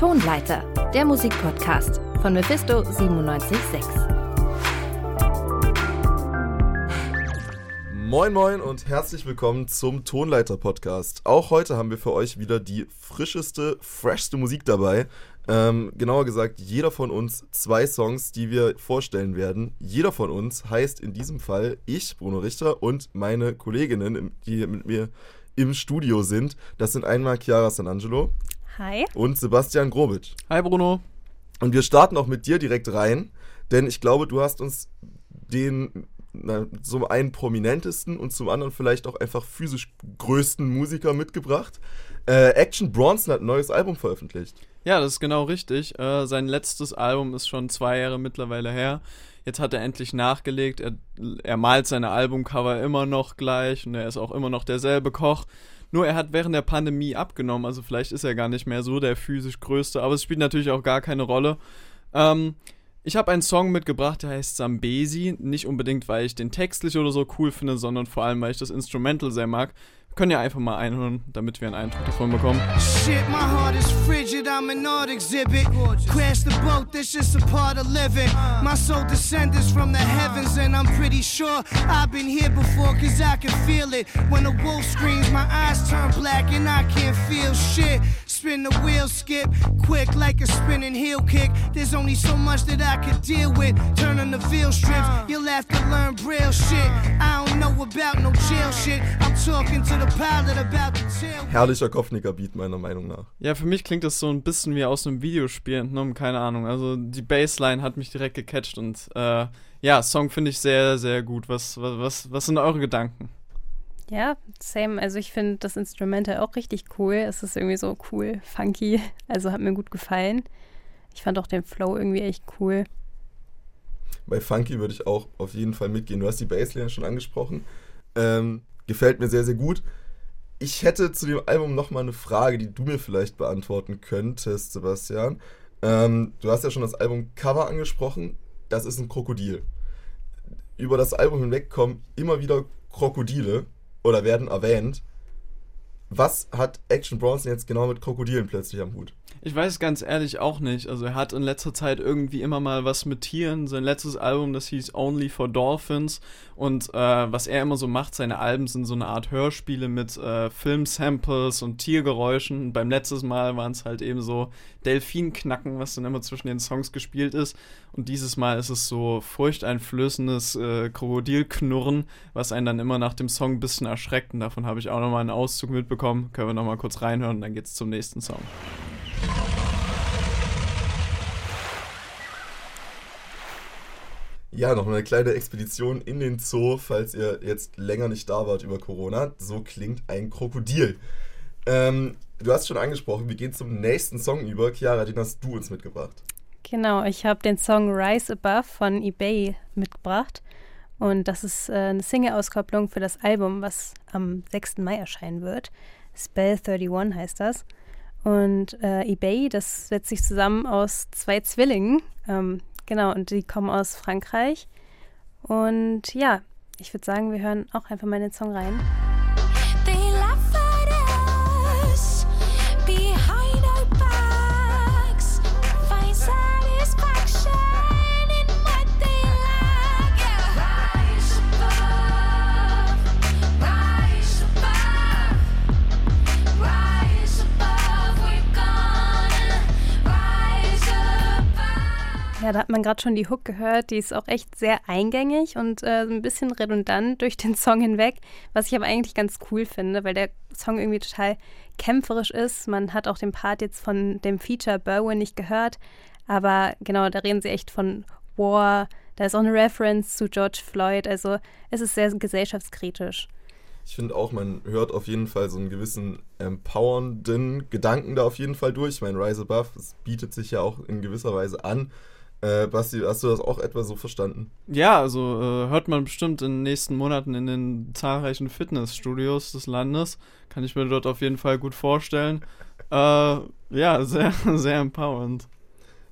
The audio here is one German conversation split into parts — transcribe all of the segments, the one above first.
Tonleiter, der Musikpodcast von Mephisto 976. Moin Moin und herzlich willkommen zum Tonleiter Podcast. Auch heute haben wir für euch wieder die frischeste, freshste Musik dabei. Ähm, genauer gesagt, jeder von uns zwei Songs, die wir vorstellen werden. Jeder von uns heißt in diesem Fall ich, Bruno Richter, und meine Kolleginnen, die mit mir im Studio sind. Das sind einmal Chiara Sanangelo. Hi. Und Sebastian Grobitsch. Hi Bruno. Und wir starten auch mit dir direkt rein, denn ich glaube, du hast uns den na, zum einen prominentesten und zum anderen vielleicht auch einfach physisch größten Musiker mitgebracht. Äh, Action Bronson hat ein neues Album veröffentlicht. Ja, das ist genau richtig. Äh, sein letztes Album ist schon zwei Jahre mittlerweile her. Jetzt hat er endlich nachgelegt. Er, er malt seine Albumcover immer noch gleich und er ist auch immer noch derselbe Koch. Nur er hat während der Pandemie abgenommen, also vielleicht ist er gar nicht mehr so der physisch größte, aber es spielt natürlich auch gar keine Rolle. Ähm, ich habe einen Song mitgebracht, der heißt Zambesi. Nicht unbedingt, weil ich den textlich oder so cool finde, sondern vor allem, weil ich das Instrumental sehr mag. Können ja einfach mal einhören, damit wir einen Eindruck davon bekommen. Shit, my heart is frigid, I'm an art exhibit. Crash the boat, this just a part of living. My soul descends from the heavens, and I'm pretty sure I've been here before, cause I can feel it. When the wolf screams, my eyes turn black, and I can't feel shit. Spin the wheel, skip quick like a spinning heel kick. There's only so much that I could deal with. Turning the veil strips, you'll have to learn braille shit. I don't know about no jail shit. I'm talking to the pilot about the tail. Herrlicher Kopfnicker-Beat, meiner Meinung nach. Ja, für mich klingt das so ein bisschen wie aus einem Videospiel entnommen, keine Ahnung. Also die Bassline hat mich direkt gecatcht und äh, ja, Song finde ich sehr, sehr gut. Was, was, was sind eure Gedanken? Ja, same. Also ich finde das Instrumental auch richtig cool. Es ist irgendwie so cool, funky. Also hat mir gut gefallen. Ich fand auch den Flow irgendwie echt cool. Bei Funky würde ich auch auf jeden Fall mitgehen. Du hast die Bassline schon angesprochen. Ähm, gefällt mir sehr, sehr gut. Ich hätte zu dem Album nochmal eine Frage, die du mir vielleicht beantworten könntest, Sebastian. Ähm, du hast ja schon das Album Cover angesprochen. Das ist ein Krokodil. Über das Album hinweg kommen immer wieder Krokodile oder werden erwähnt. Was hat Action Bronson jetzt genau mit Krokodilen plötzlich am Hut? Ich weiß ganz ehrlich auch nicht. Also er hat in letzter Zeit irgendwie immer mal was mit Tieren. Sein letztes Album, das hieß Only for Dolphins. Und äh, was er immer so macht, seine Alben sind so eine Art Hörspiele mit äh, Filmsamples und Tiergeräuschen. Und beim letzten Mal waren es halt eben so Delfinknacken, was dann immer zwischen den Songs gespielt ist. Und dieses Mal ist es so furchteinflößendes äh, Krokodilknurren, was einen dann immer nach dem Song ein bisschen erschreckt. Und davon habe ich auch nochmal einen Auszug mitbekommen. Können wir nochmal kurz reinhören, dann geht's zum nächsten Song. Ja, noch eine kleine Expedition in den Zoo, falls ihr jetzt länger nicht da wart über Corona. So klingt ein Krokodil. Ähm, du hast schon angesprochen, wir gehen zum nächsten Song über. Chiara, den hast du uns mitgebracht. Genau, ich habe den Song Rise Above von eBay mitgebracht. Und das ist äh, eine Single-Auskopplung für das Album, was am 6. Mai erscheinen wird. Spell 31 heißt das. Und äh, eBay, das setzt sich zusammen aus zwei Zwillingen. Ähm, genau, und die kommen aus Frankreich. Und ja, ich würde sagen, wir hören auch einfach mal in den Song rein. Da hat man gerade schon die Hook gehört. Die ist auch echt sehr eingängig und äh, ein bisschen redundant durch den Song hinweg, was ich aber eigentlich ganz cool finde, weil der Song irgendwie total kämpferisch ist. Man hat auch den Part jetzt von dem Feature Berwin nicht gehört, aber genau, da reden sie echt von War. Da ist auch eine Reference zu George Floyd. Also es ist sehr gesellschaftskritisch. Ich finde auch, man hört auf jeden Fall so einen gewissen empowernden Gedanken da auf jeden Fall durch. Ich meine, Rise Above, es bietet sich ja auch in gewisser Weise an. Äh, Basti, hast du das auch etwa so verstanden? Ja, also äh, hört man bestimmt in den nächsten Monaten in den zahlreichen Fitnessstudios des Landes. Kann ich mir dort auf jeden Fall gut vorstellen. Äh, ja, sehr, sehr empowernd.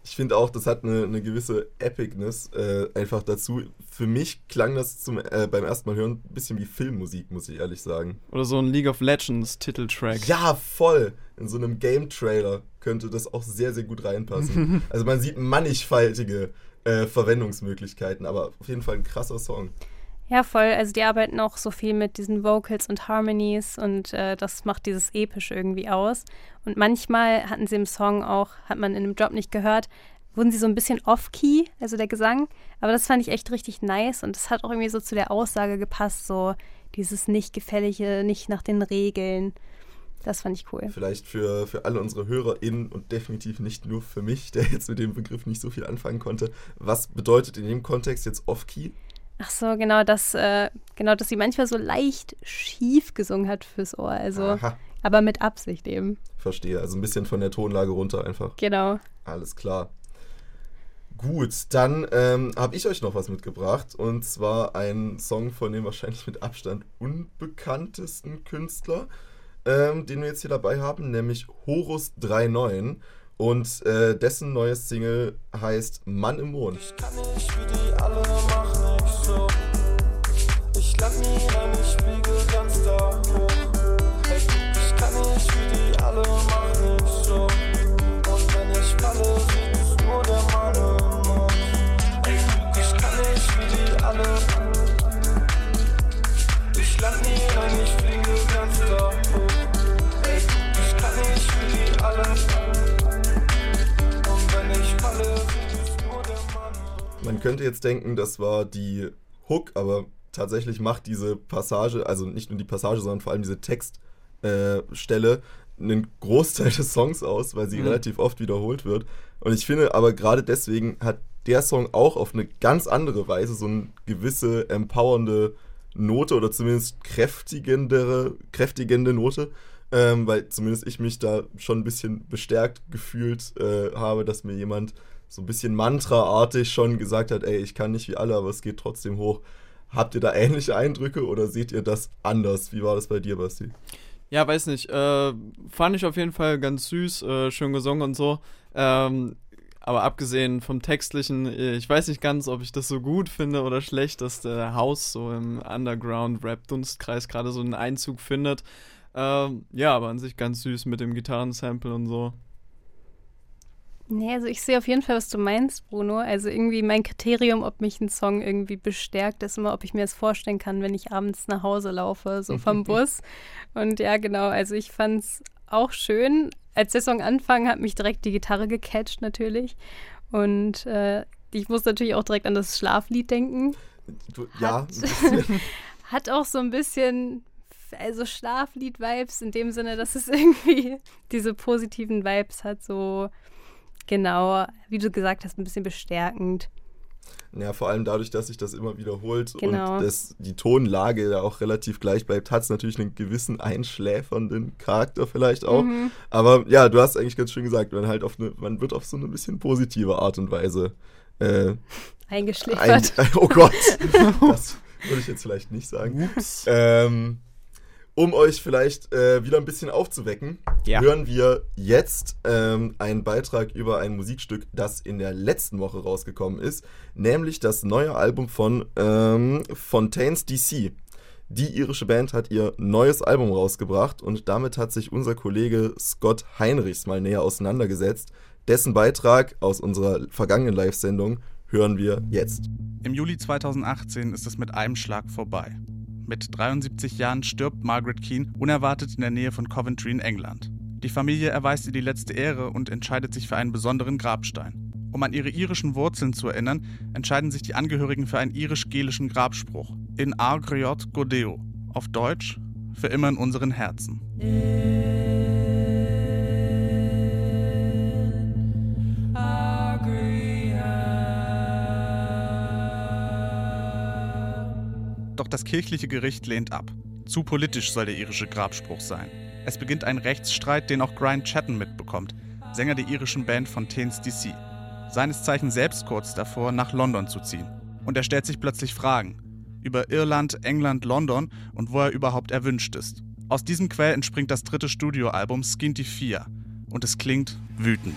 Ich finde auch, das hat eine, eine gewisse Epicness äh, einfach dazu. Für mich klang das zum, äh, beim ersten Mal hören ein bisschen wie Filmmusik, muss ich ehrlich sagen. Oder so ein League of Legends Titeltrack. Ja, voll. In so einem Game-Trailer könnte das auch sehr, sehr gut reinpassen. also man sieht mannigfaltige äh, Verwendungsmöglichkeiten, aber auf jeden Fall ein krasser Song. Ja, voll. Also die arbeiten auch so viel mit diesen Vocals und Harmonies und äh, das macht dieses episch irgendwie aus. Und manchmal hatten sie im Song auch, hat man in einem Drop nicht gehört, wurden sie so ein bisschen off-key, also der Gesang. Aber das fand ich echt richtig nice und das hat auch irgendwie so zu der Aussage gepasst, so dieses nicht gefällige, nicht nach den Regeln. Das fand ich cool. Vielleicht für, für alle unsere HörerInnen und definitiv nicht nur für mich, der jetzt mit dem Begriff nicht so viel anfangen konnte. Was bedeutet in dem Kontext jetzt off-key? Ach so, genau, dass, äh, genau, dass sie manchmal so leicht schief gesungen hat fürs Ohr. Also, Aha. aber mit Absicht eben. Verstehe, also ein bisschen von der Tonlage runter einfach. Genau. Alles klar. Gut, dann ähm, habe ich euch noch was mitgebracht und zwar ein Song von dem wahrscheinlich mit Abstand unbekanntesten Künstler, ähm, den wir jetzt hier dabei haben, nämlich Horus 3.9 und äh, dessen neues Single heißt Mann im Mond. Ich kann nicht wie die alle machen land nie rein, ich fliege ganz da hoch. Hey, ich kann nicht wie die alle, mach nicht so. Und wenn ich falle, es nur der Mann im. Hey, ich kann nicht wie die alle. Ich land nie rein, ich fliege ganz da hoch. Ich kann nicht wie die alle. Und wenn ich falle, es nur der Mann. Man könnte jetzt denken, das war die Hook, aber tatsächlich macht diese Passage, also nicht nur die Passage, sondern vor allem diese Textstelle, äh, einen Großteil des Songs aus, weil sie mhm. relativ oft wiederholt wird. Und ich finde aber gerade deswegen hat der Song auch auf eine ganz andere Weise so eine gewisse empowernde Note oder zumindest kräftigendere, kräftigende Note, ähm, weil zumindest ich mich da schon ein bisschen bestärkt gefühlt äh, habe, dass mir jemand so ein bisschen Mantra-artig schon gesagt hat, ey, ich kann nicht wie alle, aber es geht trotzdem hoch. Habt ihr da ähnliche Eindrücke oder seht ihr das anders? Wie war das bei dir, Basti? Ja, weiß nicht. Äh, fand ich auf jeden Fall ganz süß, äh, schön gesungen und so. Ähm, aber abgesehen vom Textlichen, äh, ich weiß nicht ganz, ob ich das so gut finde oder schlecht, dass der Haus so im Underground-Rap-Dunstkreis gerade so einen Einzug findet. Ähm, ja, aber an sich ganz süß mit dem Gitarrensample und so. Nee, also ich sehe auf jeden Fall, was du meinst, Bruno. Also irgendwie mein Kriterium, ob mich ein Song irgendwie bestärkt, ist immer, ob ich mir das vorstellen kann, wenn ich abends nach Hause laufe, so vom Bus. Und ja, genau, also ich fand es auch schön. Als der Song anfang, hat mich direkt die Gitarre gecatcht natürlich. Und äh, ich muss natürlich auch direkt an das Schlaflied denken. Du, ja. hat auch so ein bisschen also Schlaflied-Vibes in dem Sinne, dass es irgendwie diese positiven Vibes hat, so Genau, wie du gesagt hast, ein bisschen bestärkend. Ja, vor allem dadurch, dass sich das immer wiederholt genau. und das, die Tonlage ja auch relativ gleich bleibt, hat es natürlich einen gewissen einschläfernden Charakter vielleicht auch. Mhm. Aber ja, du hast eigentlich ganz schön gesagt, man, halt auf eine, man wird auf so eine bisschen positive Art und Weise äh, eingeschläfert. Ein, oh Gott, das würde ich jetzt vielleicht nicht sagen. Ups. Ähm, um euch vielleicht äh, wieder ein bisschen aufzuwecken, ja. hören wir jetzt ähm, einen Beitrag über ein Musikstück, das in der letzten Woche rausgekommen ist, nämlich das neue Album von ähm, Fontaines DC. Die irische Band hat ihr neues Album rausgebracht und damit hat sich unser Kollege Scott Heinrichs mal näher auseinandergesetzt. Dessen Beitrag aus unserer vergangenen Live-Sendung hören wir jetzt. Im Juli 2018 ist es mit einem Schlag vorbei. Mit 73 Jahren stirbt Margaret Keane unerwartet in der Nähe von Coventry in England. Die Familie erweist ihr die letzte Ehre und entscheidet sich für einen besonderen Grabstein. Um an ihre irischen Wurzeln zu erinnern, entscheiden sich die Angehörigen für einen irisch-gelischen Grabspruch in Argriot Godeo, auf Deutsch für immer in unseren Herzen. Doch das kirchliche Gericht lehnt ab. Zu politisch soll der irische Grabspruch sein. Es beginnt ein Rechtsstreit, den auch Brian Chatton mitbekommt, Sänger der irischen Band Fontaines DC. Seines Zeichen selbst kurz davor, nach London zu ziehen. Und er stellt sich plötzlich Fragen über Irland, England, London und wo er überhaupt erwünscht ist. Aus diesem Quell entspringt das dritte Studioalbum Skinty 4 und es klingt wütend.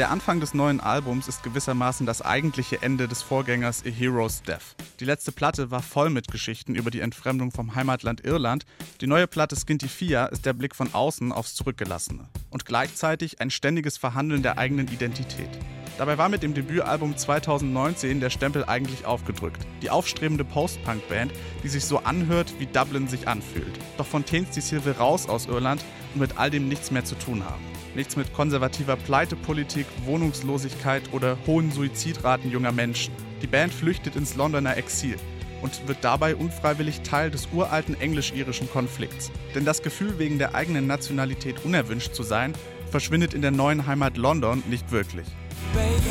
Der Anfang des neuen Albums ist gewissermaßen das eigentliche Ende des Vorgängers A Hero's Death. Die letzte Platte war voll mit Geschichten über die Entfremdung vom Heimatland Irland. Die neue Platte Skinty Fia ist der Blick von außen aufs Zurückgelassene und gleichzeitig ein ständiges Verhandeln der eigenen Identität. Dabei war mit dem Debütalbum 2019 der Stempel eigentlich aufgedrückt. Die aufstrebende Post-Punk-Band, die sich so anhört, wie Dublin sich anfühlt. Doch Fontaines DC will raus aus Irland und mit all dem nichts mehr zu tun haben. Nichts mit konservativer Pleitepolitik, Wohnungslosigkeit oder hohen Suizidraten junger Menschen. Die Band flüchtet ins Londoner Exil und wird dabei unfreiwillig Teil des uralten englisch-irischen Konflikts. Denn das Gefühl, wegen der eigenen Nationalität unerwünscht zu sein, verschwindet in der neuen Heimat London nicht wirklich. Baby,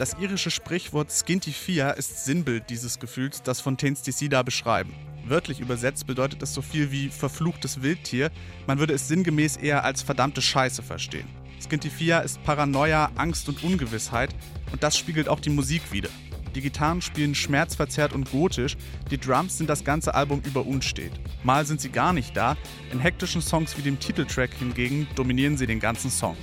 Das irische Sprichwort Skinty Fia ist Sinnbild dieses Gefühls, das Fontaines DC da beschreiben. Wörtlich übersetzt bedeutet es so viel wie verfluchtes Wildtier. Man würde es sinngemäß eher als verdammte Scheiße verstehen. Skinty Fia ist Paranoia, Angst und Ungewissheit und das spiegelt auch die Musik wider. Die Gitarren spielen schmerzverzerrt und gotisch, die Drums sind das ganze Album über unstet. Mal sind sie gar nicht da, in hektischen Songs wie dem Titeltrack hingegen dominieren sie den ganzen Song.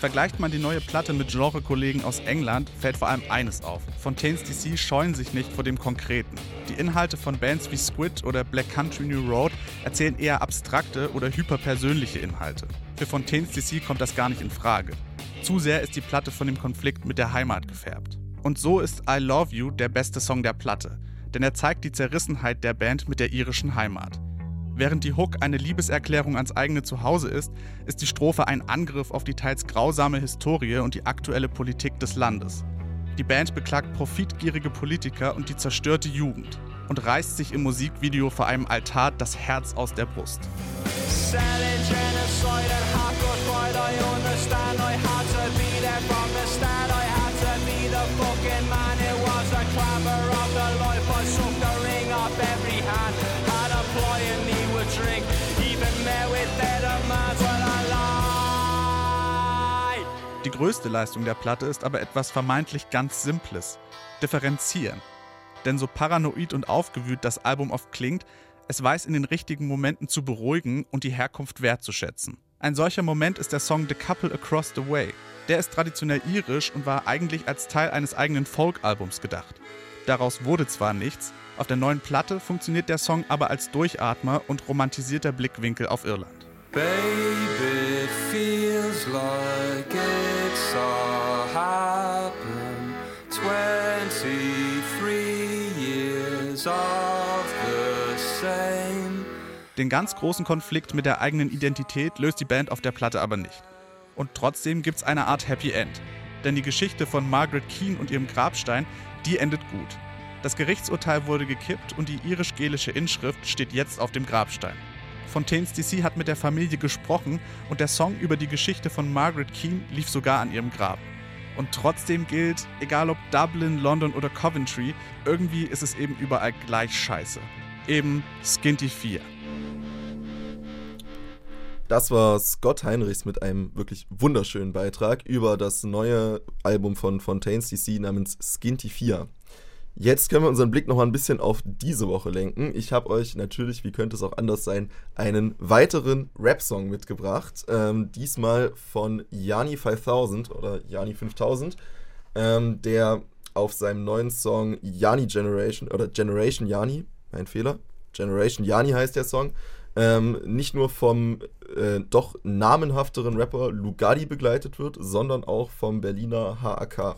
Vergleicht man die neue Platte mit Genre-Kollegen aus England, fällt vor allem eines auf. Fontaines DC scheuen sich nicht vor dem Konkreten. Die Inhalte von Bands wie Squid oder Black Country New Road erzählen eher abstrakte oder hyperpersönliche Inhalte. Für Fontaines DC kommt das gar nicht in Frage. Zu sehr ist die Platte von dem Konflikt mit der Heimat gefärbt. Und so ist I Love You der beste Song der Platte, denn er zeigt die Zerrissenheit der Band mit der irischen Heimat. Während die Hook eine Liebeserklärung ans eigene Zuhause ist, ist die Strophe ein Angriff auf die teils grausame Historie und die aktuelle Politik des Landes. Die Band beklagt profitgierige Politiker und die zerstörte Jugend und reißt sich im Musikvideo vor einem Altar das Herz aus der Brust. every größte Leistung der Platte ist aber etwas vermeintlich ganz Simples: Differenzieren. Denn so paranoid und aufgewühlt das Album oft klingt, es weiß in den richtigen Momenten zu beruhigen und die Herkunft wertzuschätzen. Ein solcher Moment ist der Song The Couple Across the Way. Der ist traditionell irisch und war eigentlich als Teil eines eigenen Folk-Albums gedacht. Daraus wurde zwar nichts, auf der neuen Platte funktioniert der Song aber als Durchatmer und romantisierter Blickwinkel auf Irland. Baby, all happened. 23 years of the same. Den ganz großen Konflikt mit der eigenen Identität löst die Band auf der Platte aber nicht. Und trotzdem gibt's eine Art Happy End. Denn die Geschichte von Margaret Keane und ihrem Grabstein, die endet gut. Das Gerichtsurteil wurde gekippt und die irisch-gelische Inschrift steht jetzt auf dem Grabstein. Fontaines DC hat mit der Familie gesprochen und der Song über die Geschichte von Margaret Keane lief sogar an ihrem Grab. Und trotzdem gilt, egal ob Dublin, London oder Coventry, irgendwie ist es eben überall gleich scheiße. Eben Skinty 4. Das war Scott Heinrichs mit einem wirklich wunderschönen Beitrag über das neue Album von Fontaines DC namens Skinty 4. Jetzt können wir unseren Blick noch mal ein bisschen auf diese Woche lenken. Ich habe euch natürlich, wie könnte es auch anders sein, einen weiteren Rap-Song mitgebracht. Ähm, diesmal von Jani 5000 oder Jani 5000, ähm, der auf seinem neuen Song Jani Generation oder Generation Jani, mein Fehler, Generation Jani heißt der Song, ähm, nicht nur vom äh, doch namenhafteren Rapper Lugadi begleitet wird, sondern auch vom Berliner HAK.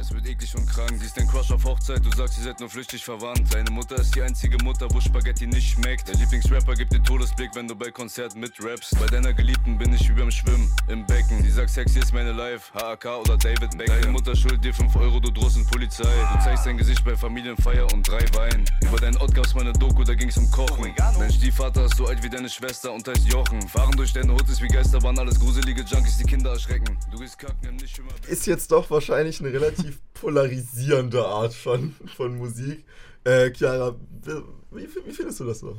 Es wird eklig und krank. Sie ist dein Crush auf Hochzeit, du sagst, sie seid nur flüchtig verwandt. Deine Mutter ist die einzige Mutter, wo Spaghetti nicht schmeckt. Dein Lieblingsrapper gibt dir Todesblick, wenn du bei Konzerten mitrappst. Bei deiner Geliebten bin ich wie beim Schwimmen im Becken. Sie sagt, sexy ist meine Life, HAK oder David Beckham. Deine Mutter schuldet dir 5 Euro, du drohst in Polizei. Du zeigst dein Gesicht bei Familienfeier und drei Wein. Über deinen Ort gab's meine Doku, da ging's um Kochen. Dein Stiefvater ist so alt wie deine Schwester und heißt Jochen. Fahren durch deine Hutes wie Geisterbahn, alles gruselige Junkies, die Kinder erschrecken. Du gehst kacken, nicht immer. Ist jetzt doch wahrscheinlich eine relativ polarisierende Art von, von Musik. Äh, Chiara, wie, wie findest du das so?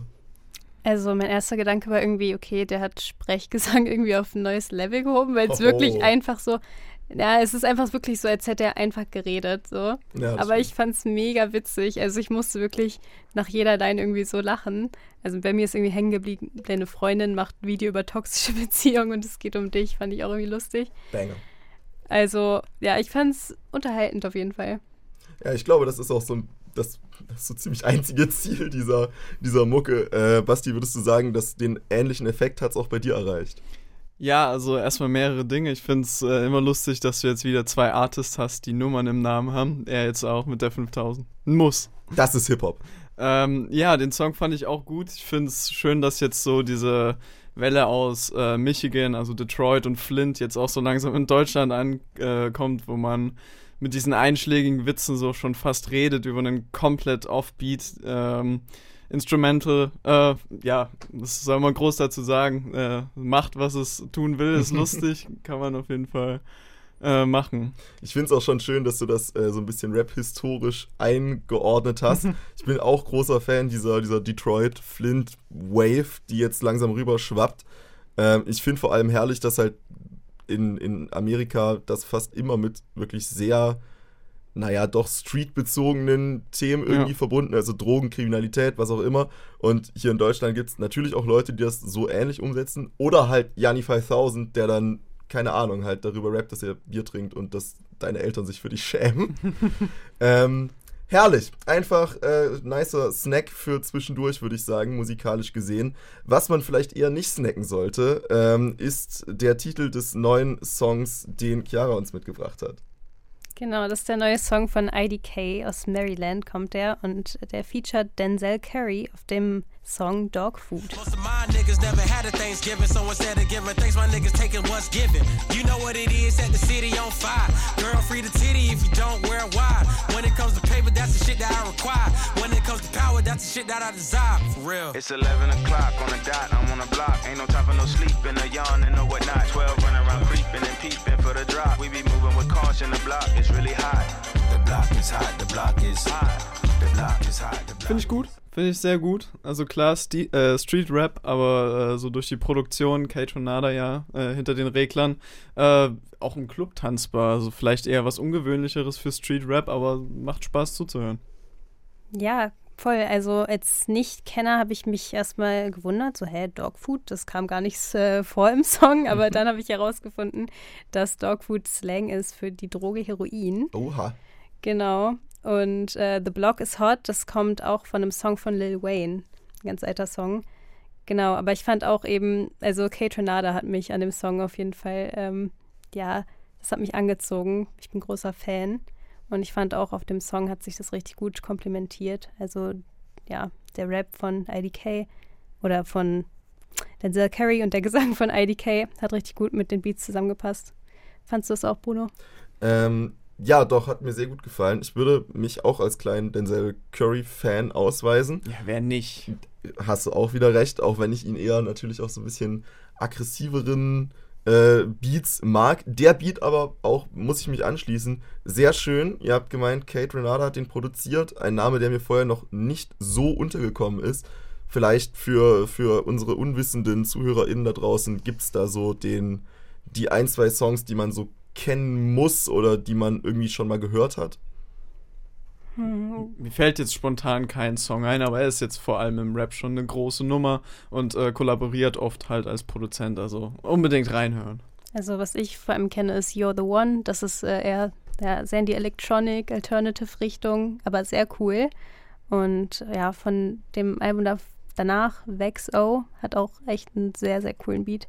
Also mein erster Gedanke war irgendwie, okay, der hat Sprechgesang irgendwie auf ein neues Level gehoben, weil es wirklich einfach so, ja, es ist einfach wirklich so, als hätte er einfach geredet, so. Ja, Aber stimmt. ich fand es mega witzig. Also ich musste wirklich nach jeder Line irgendwie so lachen. Also bei mir ist irgendwie hängen geblieben, deine Freundin macht ein Video über toxische Beziehungen und es geht um dich, fand ich auch irgendwie lustig. Banger. Also, ja, ich fand es unterhaltend auf jeden Fall. Ja, ich glaube, das ist auch so ein das, das so ziemlich einzige Ziel dieser, dieser Mucke. Äh, Basti, würdest du sagen, dass den ähnlichen Effekt hat es auch bei dir erreicht? Ja, also erstmal mehrere Dinge. Ich finde es äh, immer lustig, dass du jetzt wieder zwei Artists hast, die Nummern im Namen haben. Er jetzt auch mit der 5000. Muss. Das ist Hip-Hop. Ähm, ja, den Song fand ich auch gut. Ich finde es schön, dass jetzt so diese Welle aus äh, Michigan, also Detroit und Flint, jetzt auch so langsam in Deutschland ankommt, äh, wo man mit diesen einschlägigen Witzen so schon fast redet über einen komplett Offbeat. Ähm, Instrumental, äh, ja, was soll man groß dazu sagen? Äh, macht, was es tun will, ist lustig, kann man auf jeden Fall äh, machen. Ich finde es auch schon schön, dass du das äh, so ein bisschen rap-historisch eingeordnet hast. ich bin auch großer Fan dieser, dieser Detroit-Flint-Wave, die jetzt langsam rüber schwappt. Ähm, ich finde vor allem herrlich, dass halt in, in Amerika das fast immer mit wirklich sehr naja, doch streetbezogenen Themen irgendwie ja. verbunden, also Drogen, Kriminalität, was auch immer. Und hier in Deutschland gibt es natürlich auch Leute, die das so ähnlich umsetzen. Oder halt Yanni 5000, der dann, keine Ahnung, halt darüber rappt, dass er Bier trinkt und dass deine Eltern sich für dich schämen. ähm, herrlich. Einfach äh, nicer Snack für zwischendurch, würde ich sagen, musikalisch gesehen. Was man vielleicht eher nicht snacken sollte, ähm, ist der Titel des neuen Songs, den Chiara uns mitgebracht hat. Genau, das ist der neue Song von IDK aus Maryland, kommt der. Und der featured Denzel Curry auf dem Song Dog Food. Most of my niggas never had a Thanksgiving, so instead of giving thanks, my niggas taking what's given. You know what it is, set the city on fire. Girl, free the titty if you don't wear it wide. When it comes to paper, that's the shit that I require. When it comes to power, that's the shit that I desire. For real. It's 11 o'clock on the dot, I'm on the block. Ain't no time for no sleeping, no yawning, no whatnot. 12 running around creeping and peeping for the drop. We be moving with caution, the block is really hot. The block is hot, the block is hot. The block is hot. Finde ich gut. Finde ich sehr gut. Also klar, Sti äh, Street Rap, aber äh, so durch die Produktion, Kate Tornada ja äh, hinter den Reglern, äh, auch im Club tanzbar. Also vielleicht eher was Ungewöhnlicheres für Street Rap, aber macht Spaß zuzuhören. Ja, voll. Also als Nicht-Kenner habe ich mich erstmal gewundert, so, hä, Dogfood, das kam gar nichts äh, vor im Song, aber dann habe ich herausgefunden, dass Dogfood Slang ist für die Droge Heroin. Oha. Genau. Und äh, The Block is Hot, das kommt auch von einem Song von Lil Wayne. Ein ganz alter Song. Genau, aber ich fand auch eben, also Kate Renada hat mich an dem Song auf jeden Fall, ähm, ja, das hat mich angezogen. Ich bin großer Fan. Und ich fand auch auf dem Song hat sich das richtig gut komplementiert. Also, ja, der Rap von IDK oder von Denzel Curry und der Gesang von IDK hat richtig gut mit den Beats zusammengepasst. Fandst du das auch, Bruno? Ähm, ja, doch, hat mir sehr gut gefallen. Ich würde mich auch als kleinen Denzel Curry-Fan ausweisen. Ja, wer nicht? Hast du auch wieder recht, auch wenn ich ihn eher natürlich auch so ein bisschen aggressiveren äh, Beats mag. Der Beat aber auch, muss ich mich anschließen, sehr schön. Ihr habt gemeint, Kate Renata hat den produziert. Ein Name, der mir vorher noch nicht so untergekommen ist. Vielleicht für, für unsere unwissenden ZuhörerInnen da draußen gibt es da so den, die ein, zwei Songs, die man so kennen muss oder die man irgendwie schon mal gehört hat? Hm. Mir fällt jetzt spontan kein Song ein, aber er ist jetzt vor allem im Rap schon eine große Nummer und äh, kollaboriert oft halt als Produzent, also unbedingt reinhören. Also was ich vor allem kenne ist You're the One, das ist äh, eher ja, sehr in die Electronic, Alternative Richtung, aber sehr cool. Und ja, von dem Album da, danach, Vex O, hat auch echt einen sehr, sehr coolen Beat.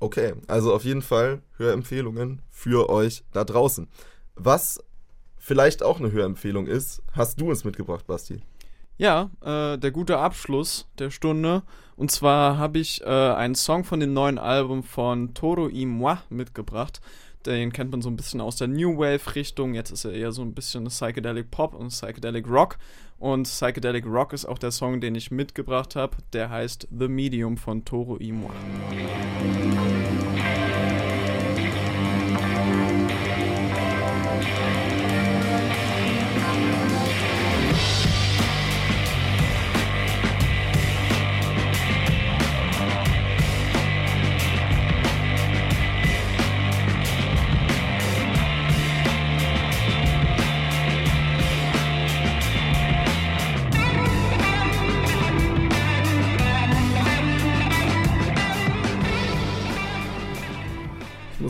Okay, also auf jeden Fall Hörempfehlungen für euch da draußen. Was vielleicht auch eine Hörempfehlung ist, hast du uns mitgebracht, Basti. Ja, äh, der gute Abschluss der Stunde. Und zwar habe ich äh, einen Song von dem neuen Album von Toro y Moi mitgebracht. Den kennt man so ein bisschen aus der New Wave-Richtung. Jetzt ist er eher so ein bisschen Psychedelic Pop und Psychedelic Rock. Und Psychedelic Rock ist auch der Song, den ich mitgebracht habe. Der heißt The Medium von Toro Imua.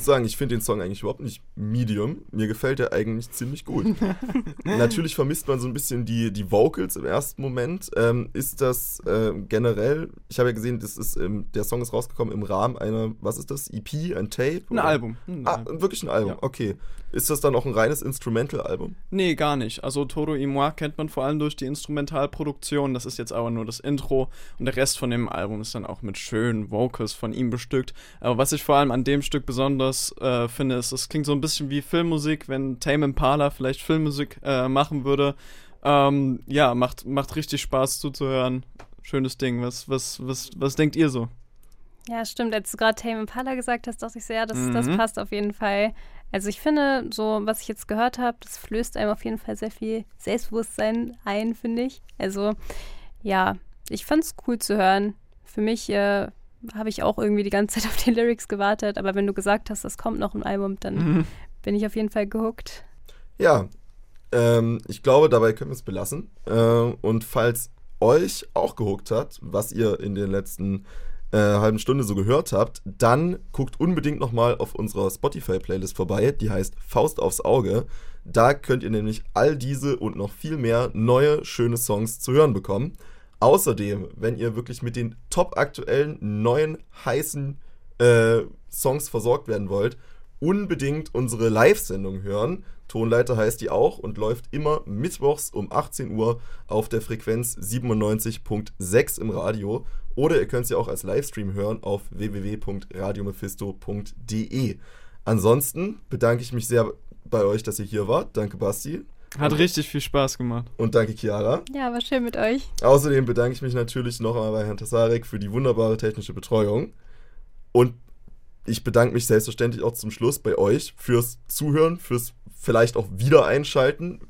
Sagen, ich finde den Song eigentlich überhaupt nicht medium. Mir gefällt er eigentlich ziemlich gut. Natürlich vermisst man so ein bisschen die, die Vocals im ersten Moment. Ähm, ist das äh, generell, ich habe ja gesehen, das ist, ähm, der Song ist rausgekommen im Rahmen einer, was ist das, EP, ein Tape? Ein Album. Ein ah, Album. wirklich ein Album, Ja. okay. Ist das dann auch ein reines Instrumental-Album? Nee, gar nicht. Also Toro y Moi kennt man vor allem durch die Instrumentalproduktion. Das ist jetzt aber nur das Intro und der Rest von dem Album ist dann auch mit schönen Vocals von ihm bestückt. Aber was ich vor allem an dem Stück besonders äh, finde, es klingt so ein bisschen wie Filmmusik, wenn Tame Impala vielleicht Filmmusik äh, machen würde. Ähm, ja, macht, macht richtig Spaß zuzuhören. Schönes Ding. Was, was, was, was denkt ihr so? Ja, stimmt. Als du gerade Tame Impala gesagt hast, dachte ich ja, das, das Mhm. passt auf jeden Fall. Also ich finde, so was ich jetzt gehört habe, das flößt einem auf jeden Fall sehr viel Selbstbewusstsein ein, finde ich. Also ja, ich fand es cool zu hören. Für mich äh, habe ich auch irgendwie die ganze Zeit auf die Lyrics gewartet, aber wenn du gesagt hast, es kommt noch ein Album, dann Mhm. bin ich auf jeden Fall gehuckt. Ja, ähm, ich glaube, dabei können wir es belassen. Äh, und falls euch auch gehuckt hat, was ihr in der letzten äh, halben Stunde so gehört habt, dann guckt unbedingt nochmal auf unserer Spotify-Playlist vorbei, die heißt Faust aufs Auge. Da könnt ihr nämlich all diese und noch viel mehr neue, schöne Songs zu hören bekommen. Außerdem, wenn ihr wirklich mit den top aktuellen, neuen, heißen äh, Songs versorgt werden wollt, unbedingt unsere Live-Sendung hören. Tonleiter heißt die auch und läuft immer mittwochs um 18 Uhr auf der Frequenz 97.6 im Radio. Oder ihr könnt sie auch als Livestream hören auf www.radiomephisto.de. Ansonsten bedanke ich mich sehr bei euch, dass ihr hier wart. Danke, Basti. Hat richtig viel Spaß gemacht. Und danke, Chiara. Ja, war schön mit euch. Außerdem bedanke ich mich natürlich noch einmal bei Herrn Tasarek für die wunderbare technische Betreuung. Und ich bedanke mich selbstverständlich auch zum Schluss bei euch fürs Zuhören, fürs vielleicht auch wieder einschalten.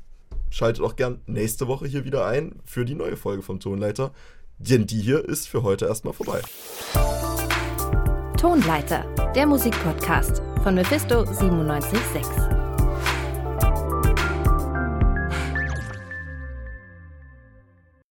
Schaltet auch gern nächste Woche hier wieder ein für die neue Folge vom Tonleiter. Denn die hier ist für heute erstmal vorbei. Tonleiter, der Musikpodcast von Mephisto 976.